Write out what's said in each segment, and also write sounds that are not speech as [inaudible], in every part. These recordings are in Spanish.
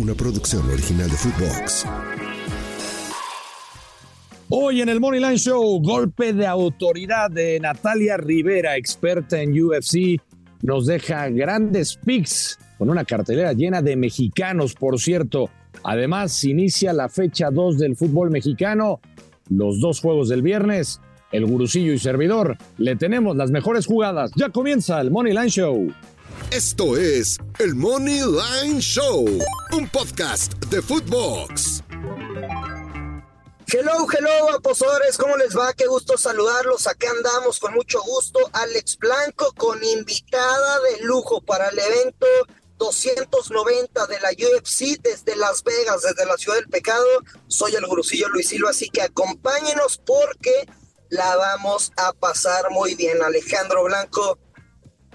Una producción original de Footbox. Hoy en el Moneyline Show, golpe de autoridad de Natalia Rivera, experta en UFC, nos deja grandes picks con una cartelera llena de mexicanos, por cierto. Además, inicia la fecha 2 del fútbol mexicano, los dos juegos del viernes, el gurusillo y servidor. Le tenemos las mejores jugadas. Ya comienza el Money Line Show. Esto es el Money Line Show, un podcast de Footbox. Hello, hello, apostadores, ¿cómo les va? Qué gusto saludarlos. Aquí andamos con mucho gusto. Alex Blanco con invitada de lujo para el evento 290 de la UFC desde Las Vegas, desde la Ciudad del Pecado. Soy el gurusillo Luis Silva, así que acompáñenos porque la vamos a pasar muy bien. Alejandro Blanco,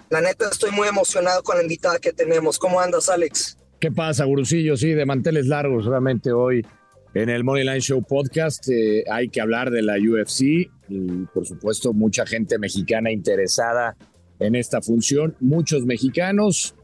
la neta estoy muy emocionado con la invitada que tenemos. ¿Cómo andas, Alex? ¿Qué pasa, gurusillo? Sí, de manteles largos realmente hoy en el Moneyline Show Podcast eh, hay que hablar de la UFC y por supuesto mucha gente mexicana interesada en esta función, muchos mexicanos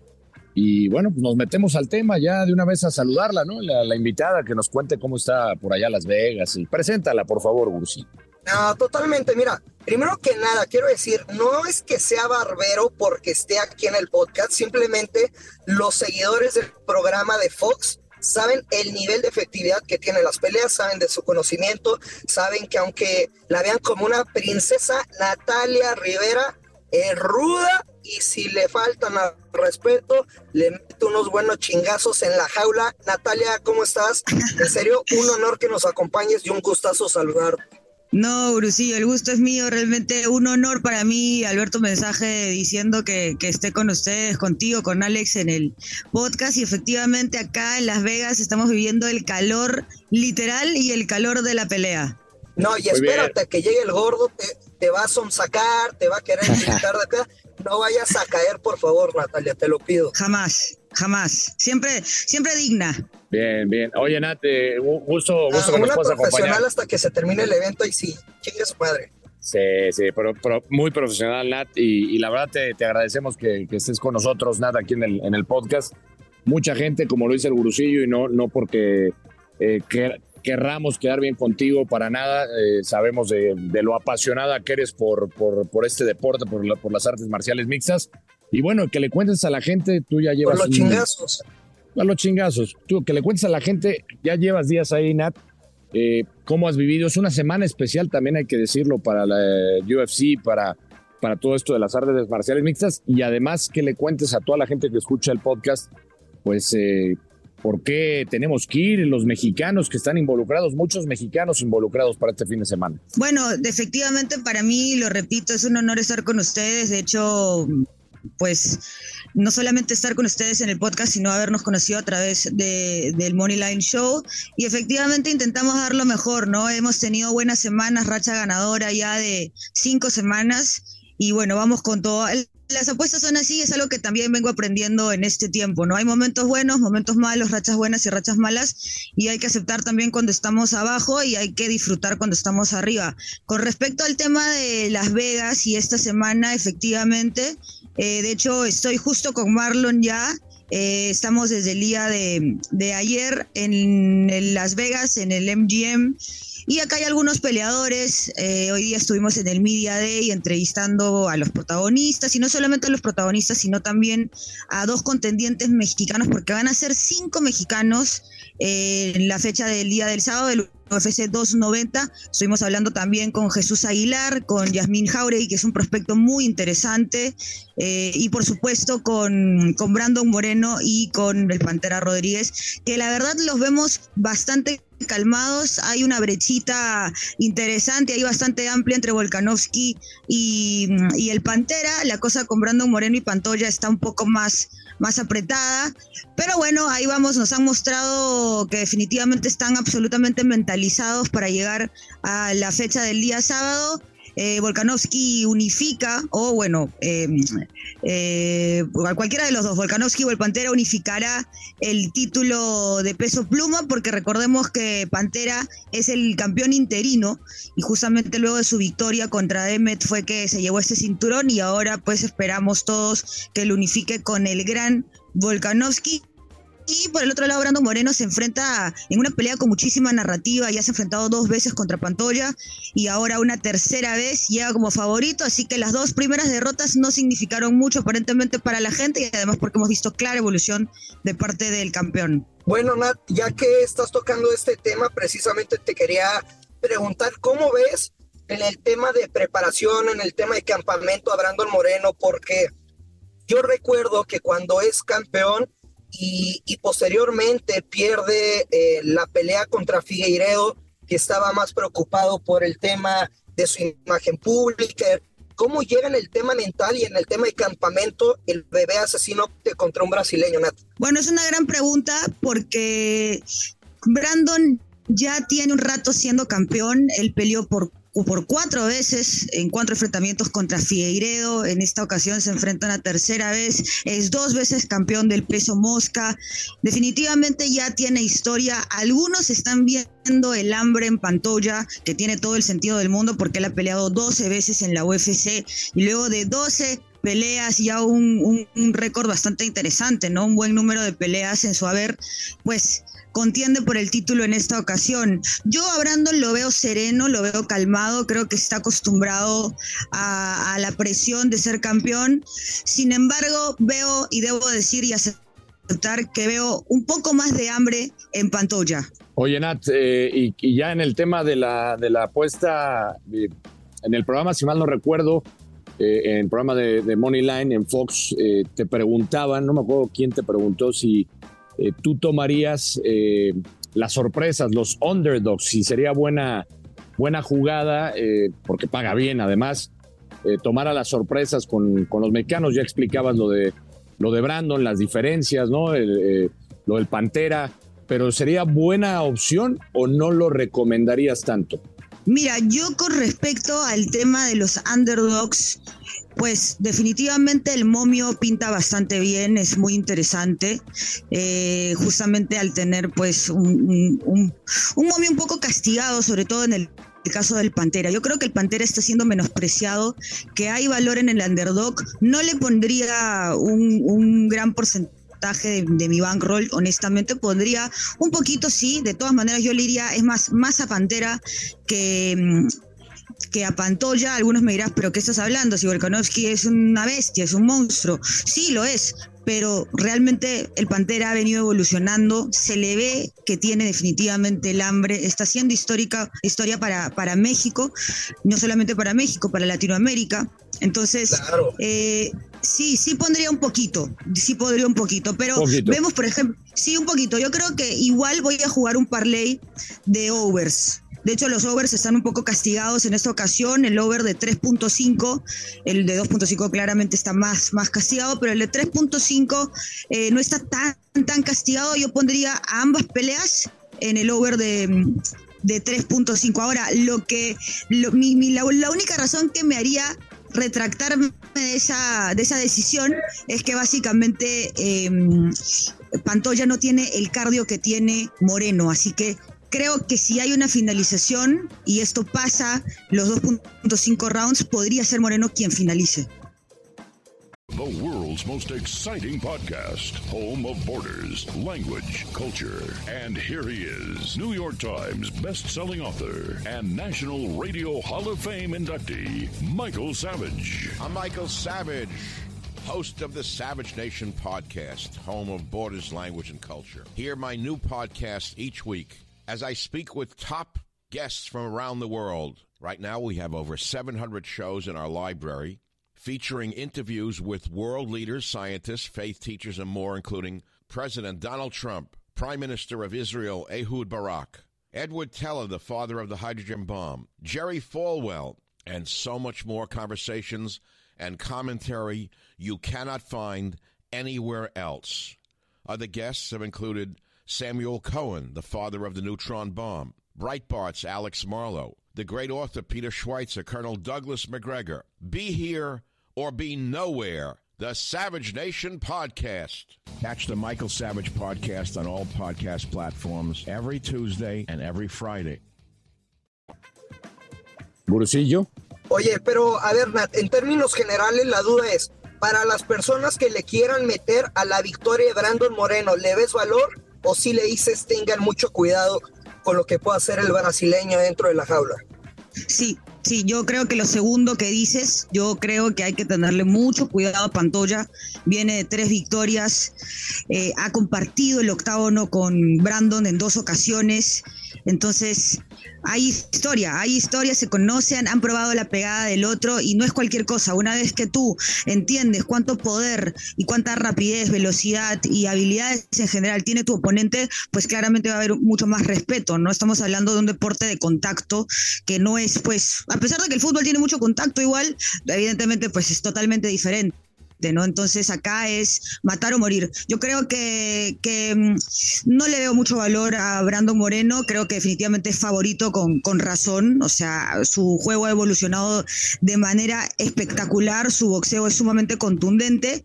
y bueno, pues nos metemos al tema ya de una vez a saludarla, ¿no? La, invitada que nos cuente cómo está por allá Las Vegas y preséntala por favor, Gursi. No, totalmente. Mira, primero que nada, quiero decir, no es que sea barbero porque esté aquí en el podcast, simplemente los seguidores del programa de Fox saben el nivel de efectividad que tienen las peleas, saben de su conocimiento, saben que aunque la vean como una princesa, Natalia Rivera es ruda y si le faltan al respeto, le mete unos buenos chingazos en la jaula. Natalia, ¿cómo estás? En serio, un honor que nos acompañes y un gustazo saludarte. No, Brusillo, el gusto es mío, realmente un honor para mí, Alberto, mensaje diciendo que, que, esté con ustedes, contigo, con Alex en el podcast y efectivamente acá en Las Vegas estamos viviendo el calor literal y el calor de la pelea. No, y espérate que llegue el gordo, te, te va a sonsacar, te va a querer [laughs] gritar de acá. No vayas a caer, por favor, Natalia, te lo pido. Jamás, jamás. Siempre, siempre digna. Bien, bien. Oye, Nat, eh, gusto, gusto ah, que nos puedas profesional hasta que se termine el evento y sí, chingue su madre. Sí, sí, pero, muy profesional, Nat, y, la verdad te, te agradecemos que, que, estés con nosotros, Nat, aquí en el, en el podcast. Mucha gente, como lo dice el gurusillo, y no, no porque eh, querramos quedar bien contigo para nada, eh, sabemos de, de, lo apasionada que eres por, por, por este deporte, por, por las artes marciales mixtas, y bueno, que le cuentes a la gente, tú ya llevas... Por los chingazos a los chingazos. Tú, que le cuentes a la gente, ya llevas días ahí, Nat, eh, cómo has vivido. Es una semana especial, también hay que decirlo, para la UFC, para, para todo esto de las artes marciales mixtas. Y además que le cuentes a toda la gente que escucha el podcast, pues, eh, por qué tenemos que ir, los mexicanos que están involucrados, muchos mexicanos involucrados para este fin de semana. Bueno, efectivamente para mí, lo repito, es un honor estar con ustedes. De hecho, pues no solamente estar con ustedes en el podcast, sino habernos conocido a través de, del Moneyline Show. Y efectivamente intentamos dar lo mejor, ¿no? Hemos tenido buenas semanas, racha ganadora ya de cinco semanas. Y bueno, vamos con todo. Las apuestas son así, es algo que también vengo aprendiendo en este tiempo, ¿no? Hay momentos buenos, momentos malos, rachas buenas y rachas malas, y hay que aceptar también cuando estamos abajo y hay que disfrutar cuando estamos arriba. Con respecto al tema de Las Vegas y esta semana, efectivamente, eh, de hecho, estoy justo con Marlon ya. Eh, estamos desde el día de, ayer en, Las Vegas, en el MGM. Y acá hay algunos peleadores. Eh, hoy día estuvimos en el Media Day entrevistando a los protagonistas, y no solamente a los protagonistas, sino también a dos contendientes mexicanos, porque van a ser cinco mexicanos eh, en la fecha del día del sábado, del UFC 290. Estuvimos hablando también con Jesús Aguilar, con Yasmín Jauregui, que es un prospecto muy interesante, eh, y por supuesto con, con Brandon Moreno y con el Pantera Rodríguez, que la verdad los vemos bastante calmados, hay una brechita interesante, hay bastante amplia entre Volkanovski y, y, el Pantera, la cosa con Brandon Moreno y Pantoya está un poco más, más apretada, pero bueno, ahí vamos, nos han mostrado que definitivamente están absolutamente mentalizados para llegar a la fecha del día sábado eh, Volkanovski unifica, o bueno, em, eh, cualquiera de los dos, Volkanovski o el Pantera unificará el título de peso pluma, porque recordemos que Pantera es el campeón interino y justamente luego de su victoria contra Emmet fue que se llevó este cinturón y ahora pues esperamos todos que lo unifique con el gran Volkanovski y por el otro lado, Brando Moreno se enfrenta en una pelea con muchísima narrativa. Ya se ha enfrentado dos veces contra Pantoya y ahora una tercera vez llega como favorito. Así que las dos primeras derrotas no significaron mucho aparentemente para la gente y además porque hemos visto clara evolución de parte del campeón. Bueno, Nat, ya que estás tocando este tema, precisamente te quería preguntar cómo ves en el tema de preparación, en el tema de campamento a Brandon Moreno, porque yo recuerdo que cuando es campeón y, posteriormente pierde eh, la pelea contra Figueiredo, que estaba más preocupado por el tema de su imagen pública. ¿Cómo llega en el tema mental y en el tema de campamento el bebé asesino contra un brasileño, Nat? Bueno, es una gran pregunta porque Brandon ya tiene un rato siendo campeón. Él peleó por por cuatro veces en cuatro enfrentamientos contra Figueiredo. En esta ocasión se enfrenta una tercera vez. Es dos veces campeón del peso mosca. Definitivamente ya tiene historia. Algunos están viendo el hambre en Pantoya, que tiene todo el sentido del mundo porque él ha peleado 12 veces en la UFC y luego de 12 peleas, ya un, un récord bastante interesante, ¿no? Un buen número de peleas en su haber, pues contiende por el título en esta ocasión. Yo a lo veo sereno, lo veo calmado, creo que está acostumbrado a, la presión de ser campeón. Sin embargo, veo y debo decir y aceptar que veo un poco más de hambre en Pantoya. Oye, Nat, eh, y, ya en el tema de la, de la apuesta, eh, en el programa, si mal no recuerdo, eh, en el programa de, de Moneyline en Fox, te preguntaban, no me acuerdo quién te preguntó si eh, tú tomarías eh, las sorpresas, los underdogs, si sería buena, buena jugada, eh, porque paga bien además, tomar a las sorpresas con, los mexicanos, ya explicabas lo de, lo de Brandon, las diferencias, ¿no? lo del Pantera, pero ¿sería buena opción o no lo recomendarías tanto? Mira, yo con respecto al tema de los underdogs, pues definitivamente el momio pinta bastante bien, es muy interesante, eh, justamente al tener pues un, momio un poco castigado, sobre todo en el caso del Pantera. Yo creo que el Pantera está siendo menospreciado, que hay valor en el underdog. No le pondría un, gran porcentaje de, mi bankroll, honestamente, pondría un poquito, sí, de todas maneras yo le iría, es más, más a Pantera que mm, que a Pantoya, algunos me dirán, pero ¿qué estás hablando? Si Volkanovski es una bestia, es un monstruo. Sí, lo es, pero realmente el Pantera ha venido evolucionando, se le ve que tiene definitivamente el hambre, está siendo histórica, historia para, para México, no solamente para México, para Latinoamérica. Entonces, eh, sí, sí pondría un poquito, sí podría un poquito, pero vemos, por ejemplo, sí un poquito, yo creo que igual voy a jugar un parlay de overs. De hecho, los overs están un poco castigados en esta ocasión. El over de 3.5, el de 2.5 claramente está más, más castigado, pero el de 3.5 eh, no está tan, tan castigado. Yo pondría a ambas peleas en el over de, de 3.5. Ahora, lo que la, única razón que me haría retractarme de esa, de esa decisión es que básicamente eh, Pantoya no tiene el cardio que tiene Moreno, así que creo que si hay una finalización y esto pasa los 2.5 rounds, podría ser Moreno quien finalice. The world's world's most exciting podcast, home of borders, language, culture. And here he is, New York Times best-selling author and National Radio Hall of Fame inductee, Michael Savage. I'm Michael Savage, host of the Savage Nation podcast, home of borders, language, and culture. Hear my new podcast each week as I speak with top guests from around the world. Right now, we have over 700 shows in our library featuring interviews with world leaders, scientists, faith teachers, and more, including President Donald Trump, Prime Minister of Israel Ehud Barak, Edward Teller, the father of the hydrogen bomb, Jerry Falwell, and so much more conversations and commentary you cannot find anywhere else. Other guests have included Samuel Cohen, the father of the neutron bomb, Breitbart's Alex Marlow, the great author Peter Schweitzer, Colonel Douglas McGregor. Be here or be nowhere. The Savage Nation Podcast. Catch the Michael Savage Podcast on all podcast platforms every Tuesday and every Friday. Gurusillo. Oye, pero a ver, Nat, en términos generales la duda es, para las personas que le quieran meter a la victoria de Brandon Moreno, ¿le ves valor o si le dices tengan mucho cuidado con lo que pueda hacer el brasileño dentro de la jaula? Sí, sí, yo creo que lo segundo que dices, yo creo que hay que tenerle mucho cuidado a Pantoya. Viene de tres victorias, eh, ha compartido el octágono con Brandon en dos ocasiones. Entonces, hay historia, hay historia, se conocen, han probado la pegada del otro y no es cualquier cosa. Una vez que tú entiendes cuánto poder y cuánta rapidez, velocidad y habilidades en general tiene tu oponente, pues claramente va a haber mucho más respeto. No estamos hablando de un deporte de contacto que no es, pues, a pesar de que el fútbol tiene mucho contacto igual, evidentemente pues es totalmente diferente. ¿No? Entonces acá es matar o morir. Yo creo que, que mm, no le veo mucho valor a Brandon Moreno, creo que definitivamente es favorito con, con razón, o sea, su juego ha evolucionado de manera espectacular, su boxeo es sumamente contundente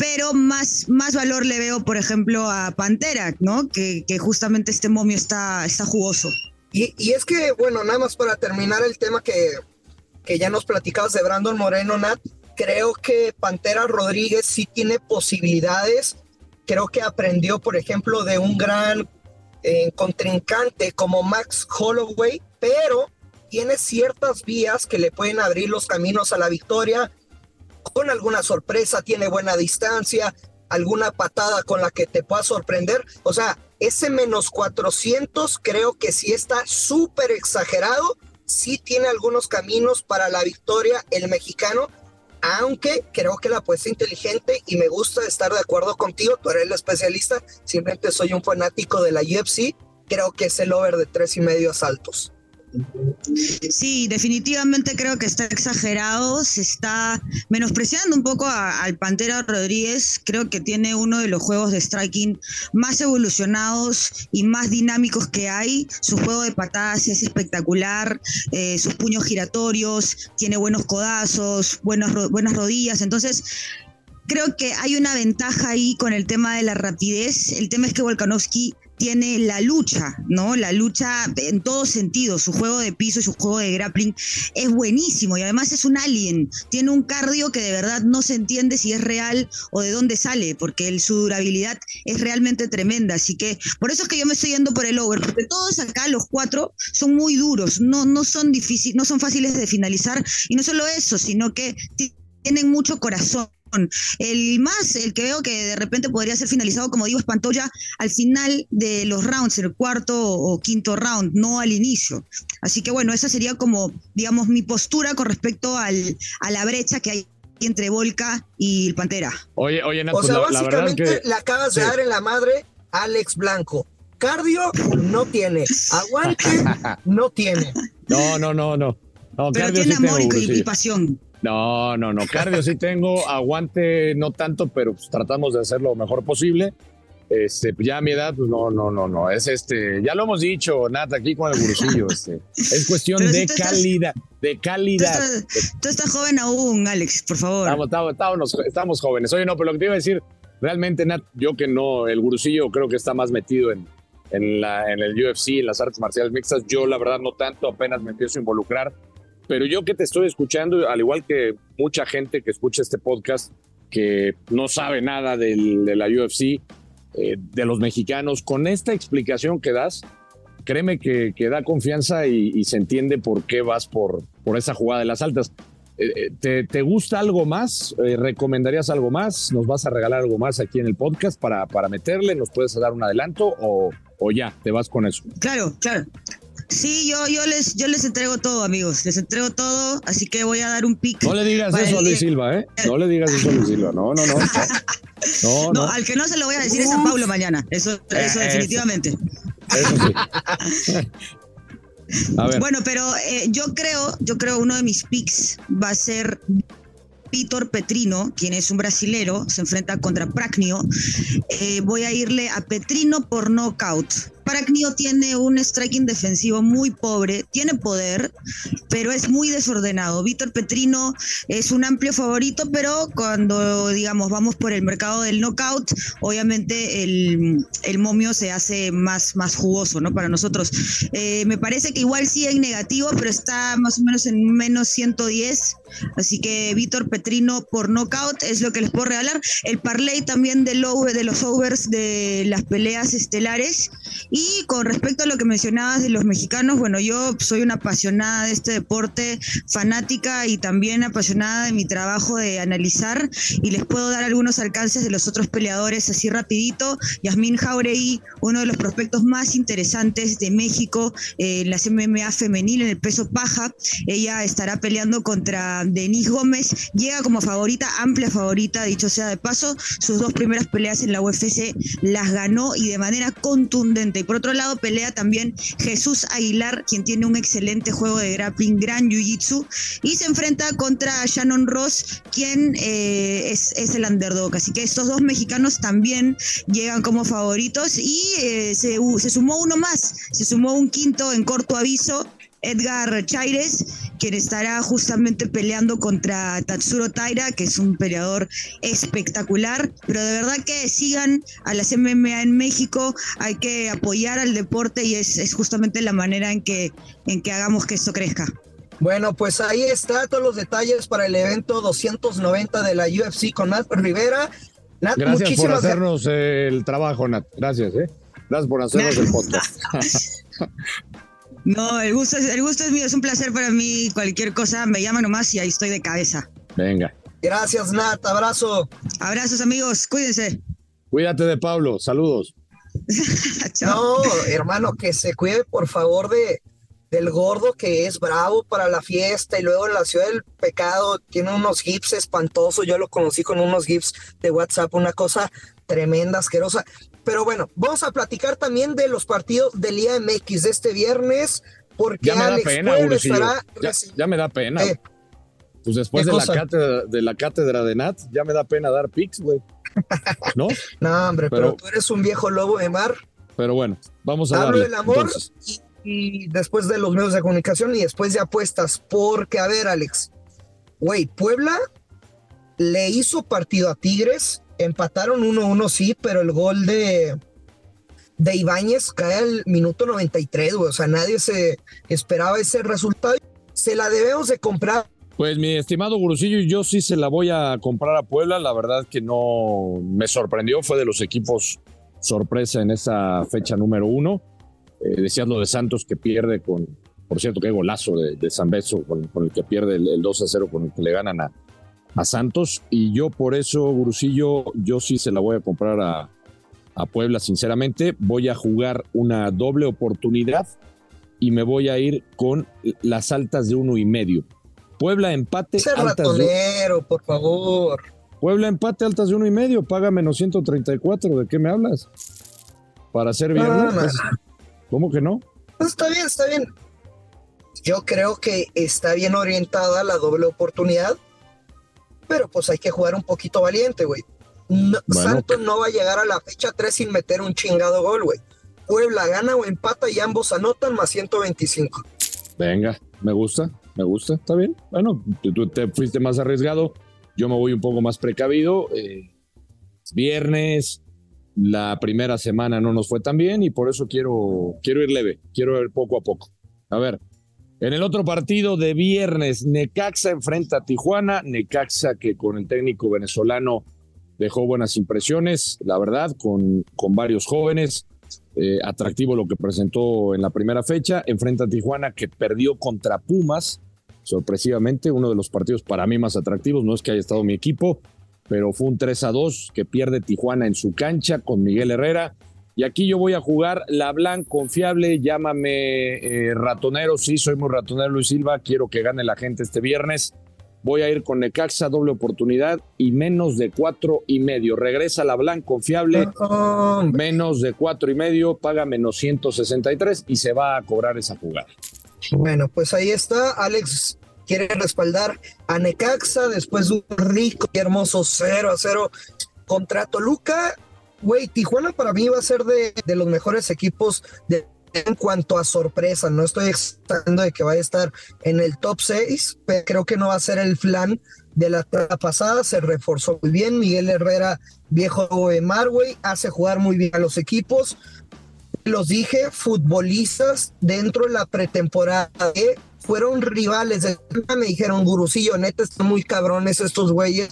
pero más, más valor le veo, por ejemplo, a Pantera, ¿no? Que, que justamente este momio está, está jugoso. Y, y, es que, bueno, nada más para terminar el tema que, que ya nos platicabas de Brandon Moreno, Nat, creo que Pantera Rodríguez sí tiene posibilidades. Creo que aprendió, por ejemplo, de un gran eh, contrincante como Max Holloway, pero tiene ciertas vías que le pueden abrir los caminos a la victoria. Con alguna sorpresa, tiene buena distancia, alguna patada con la que te pueda sorprender. O sea, ese menos 400 creo que sí está súper exagerado. Sí tiene algunos caminos para la victoria el mexicano, aunque creo que la apuesta inteligente y me gusta estar de acuerdo contigo, tú eres el especialista, simplemente soy un fanático de la UFC, creo que es el over de tres y medio asaltos. Sí, definitivamente creo que está exagerado, se está menospreciando un poco al Pantera Rodríguez, creo que tiene uno de los juegos de striking más evolucionados y más dinámicos que hay, su juego de patadas es espectacular, eh, sus puños giratorios, tiene buenos codazos, buenas rodillas, entonces creo que hay una ventaja ahí con el tema de la rapidez. El tema es que Volkanovski tiene la lucha, ¿no? La lucha en todos sentidos, su juego de piso y su juego de grappling es buenísimo y además es un alien, tiene un cardio que de verdad no se entiende si es real o de dónde sale, porque su durabilidad es realmente tremenda, así que por eso es que yo me estoy yendo por el over, porque todos acá, los cuatro, son muy duros, no, no son difíciles, no son fáciles de finalizar. Y no solo eso, sino que tienen mucho corazón el más, el que veo que de repente podría ser finalizado, como digo, es Pantoya al final de los rounds, el cuarto o quinto round, no al inicio. Así que bueno, esa sería como, digamos, mi postura con respecto al, a la brecha que hay entre Volca y el Pantera. Oye, oye, o sea, básicamente le acabas de dar en la madre Alex Blanco. Cardio no tiene, aguante [laughs] no tiene. No, no, no, no. no Pero tiene amor y, y pasión. No, no, no. Cardio sí tengo, aguante no tanto, pero pues, tratamos de hacer lo mejor posible. Este, ya a mi edad, pues no, no, no, no. Es este, ya lo hemos dicho, Nat, aquí con el gurusillo. Este, es cuestión de calidad, de calidad. Tú estás, joven aún, Alex, por favor. Estamos, estamos, estamos, jóvenes. Oye, no, pero lo que te iba a decir, realmente, Nat, yo que no, el gurusillo creo que está más metido en, en, la, en el UFC, en las artes marciales mixtas. Yo, la verdad, no tanto, apenas me empiezo a involucrar pero yo que te estoy escuchando, al igual que mucha gente que escucha este podcast, que no sabe nada de la UFC, eh, de los mexicanos. Con esta explicación que das, créeme que, da confianza y, se entiende por qué vas por, por esa jugada de las altas. Eh, eh, ¿te, gusta algo más? ¿Recomendarías algo más? ¿Nos vas a regalar algo más aquí en el podcast para, para meterle? ¿Nos puedes dar un adelanto o, o ya te vas con eso? Claro, claro. Sí, yo, yo, les, yo les entrego todo, amigos. Les entrego todo, así que voy a dar un pick. No le digas eso a Luis Silva, ¿eh? No le digas eso a Luis Silva. No, no, [laughs] no. No, no, al que no se lo voy a decir es a Pablo mañana. Eso, eso definitivamente. Eso sí. [laughs] A ver. Bueno, pero eh, yo creo, yo creo uno de mis picks va a ser Vitor Petrino, quien es un brasilero, se enfrenta contra Pracnio. Eh, voy a irle a Petrino por knockout. Pracnio tiene un striking defensivo muy pobre, tiene poder, pero es muy desordenado. Víctor Petrino es un amplio favorito, pero cuando, digamos, vamos por el mercado del knockout, obviamente el, momio se hace más, más jugoso, ¿no? Para nosotros. Eh, me parece que igual sí en negativo, pero está más o menos en menos 110. Así que Víctor Petrino por knockout es lo que les puedo regalar. El parlay también de, de los overs de las peleas estelares. Y con respecto a lo que mencionabas de los mexicanos, bueno, yo soy una apasionada de este deporte, fanática y también apasionada de mi trabajo de analizar y les puedo dar algunos alcances de los otros peleadores así rapidito. Yasmín Jauregui, uno de los prospectos más interesantes de México en la MMA femenil en el peso paja. Ella estará peleando contra Denise Gómez. Llega como favorita, amplia favorita, dicho sea de paso. Sus dos primeras peleas en la UFC las ganó y de manera contundente y por otro lado pelea también Jesús Aguilar, quien tiene un excelente juego de grappling, gran jiu-jitsu, y se enfrenta contra Shannon Ross, quien eh, es, el underdog. Así que estos dos mexicanos también llegan como favoritos y eh, se, se sumó uno más, se sumó un quinto en corto aviso Edgar Chaires, quien estará justamente peleando contra Tatsuro Taira, que es un peleador espectacular. Pero de verdad que sigan a las MMA en México, hay que apoyar al deporte y es, justamente la manera en que, en que hagamos que esto crezca. Bueno, pues ahí está todos los detalles para el evento 290 de la UFC con Nat Rivera. Nat, Gracias por hacernos el trabajo, Nat. Gracias, ¿eh? Gracias por hacernos el [laughs] podcast. [laughs] No, el gusto, es, el gusto es mío, es un placer para mí. Cualquier cosa me llama nomás y ahí estoy de cabeza. Venga. Gracias, Nat. Abrazo. Abrazos, amigos. Cuídense. Cuídate de Pablo. Saludos. [laughs] no, hermano, que se cuide, por favor, de del gordo que es bravo para la fiesta y luego en la ciudad del pecado tiene unos gifs espantosos. Yo lo conocí con unos gifs de WhatsApp, una cosa tremenda, asquerosa. Pero bueno, vamos a platicar también de los partidos del IAMX de este viernes, porque ya me da pena, estará... ya, me da pena. Pues después de la, cátedra, de la cátedra de Nat, ya me da pena dar pics, güey. [laughs] ¿No? no, hombre, pero, tú eres un viejo lobo de mar. Pero bueno, vamos a Hablo del amor y, después de los medios de comunicación y después de apuestas, porque, a ver, Alex, güey, Puebla le hizo partido a Tigres, Empataron 1-1, sí, pero el gol de, de Ibáñez cae al minuto 93, güey. O sea, nadie se esperaba ese resultado. Se la debemos de comprar. Pues mi estimado Gurusillo, yo sí se la voy a comprar a Puebla. La verdad que no me sorprendió. Fue de los equipos sorpresa en esa fecha número uno. Eh, decías lo de Santos que pierde con, por cierto, qué golazo de, de San Beso con, el que pierde el, el 2 a 0 con el que le ganan a, a Santos y yo por eso, Gurusillo, yo sí se la voy a comprar a, Puebla, sinceramente. Voy a jugar una doble oportunidad y me voy a ir con las altas de uno y medio. Puebla empate. altas por favor. Puebla empate, altas de uno y medio, paga menos 134. ¿De qué me hablas? Para ser bien. ¿Cómo que no? Pues está bien, está bien. Yo creo que está bien orientada la doble oportunidad pero pues hay que jugar un poquito valiente, güey. Santos no va a llegar a la fecha 3 sin meter un chingado gol, güey. Puebla gana o empata y ambos anotan más 125. Venga, me gusta, me gusta, está bien. Bueno, tú te fuiste más arriesgado, yo me voy un poco más precavido. Eh, viernes, la primera semana no nos fue tan bien y por eso quiero, quiero ir leve, quiero ir poco a poco. A ver, En el otro partido de viernes, Necaxa enfrenta a Tijuana. Necaxa que con el técnico venezolano dejó buenas impresiones, la verdad, con, con varios jóvenes. Eh, atractivo lo que presentó en la primera fecha. Enfrenta a Tijuana que perdió contra Pumas, sorpresivamente, uno de los partidos para mí más atractivos. No es que haya estado mi equipo, pero fue un 3 a 2 que pierde Tijuana en su cancha con Miguel Herrera. Y aquí yo voy a jugar la Blanc confiable, llámame eh, ratonero, sí, soy muy ratonero Luis Silva, quiero que gane la gente este viernes. Voy a ir con Necaxa, doble oportunidad y menos de cuatro y medio. Regresa la Blanc confiable, menos de cuatro y medio, paga menos 163 y se va a cobrar esa jugada. Bueno, pues ahí está. Alex quiere respaldar a Necaxa después de un rico y hermoso 0 a 0 contra Toluca. Güey, Tijuana para mí va a ser de, los mejores equipos de en cuanto a sorpresa, no estoy expectando de que vaya a estar en el top 6, pero creo que no va a ser el flan de la pasada, se reforzó muy bien, Miguel Herrera, viejo de Marway, hace jugar muy bien a los equipos, los dije, futbolistas dentro de la pretemporada que fueron rivales, de, me dijeron, Gurusillo, neta, están muy cabrones estos güeyes,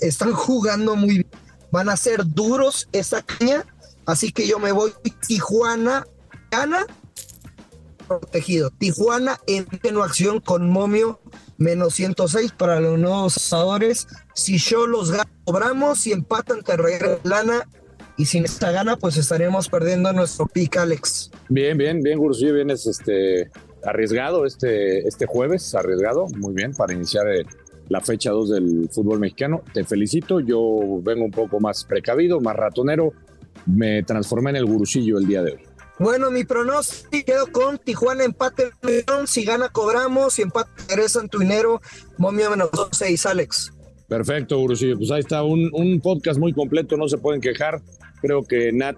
están jugando muy bien, van a ser duros esa caña, así que yo me voy Tijuana Tijuana protegido. Tijuana en acción con Momio menos 106 para los nuevos asadores. Si yo los cobramos, si empatan te regresa lana y sin esta gana pues estaremos perdiendo nuestro pick Alex. Bien, bien, bien Gursillo, vienes este arriesgado este, este jueves, arriesgado, muy bien para iniciar eh, la fecha 2 del fútbol mexicano. Te felicito, yo vengo un poco más precavido, más ratonero, me transformé en el gurusillo el día de hoy. Bueno, mi pronóstico quedo con Tijuana empate Si gana, cobramos. Si empate, en tu dinero. Momio menos 6, Alex. Perfecto, Gurusillo. Pues ahí está un, un, podcast muy completo. No se pueden quejar. Creo que Nat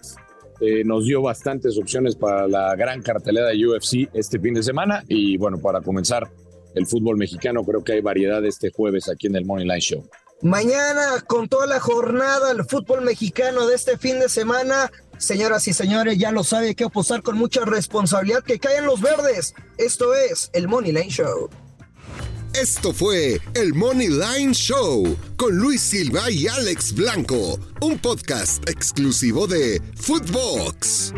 eh, nos dio bastantes opciones para la gran cartelera de UFC este fin de semana. Y bueno, para comenzar el fútbol mexicano, creo que hay variedad este jueves aquí en el Morning Line Show. Mañana, con toda la jornada, el fútbol mexicano de este fin de semana, Señoras y señores, ya lo sabe, hay que apostar con mucha responsabilidad que caen los verdes. Esto es el Money Line Show. Esto fue el Money Line Show con Luis Silva y Alex Blanco, un podcast exclusivo de Footbox.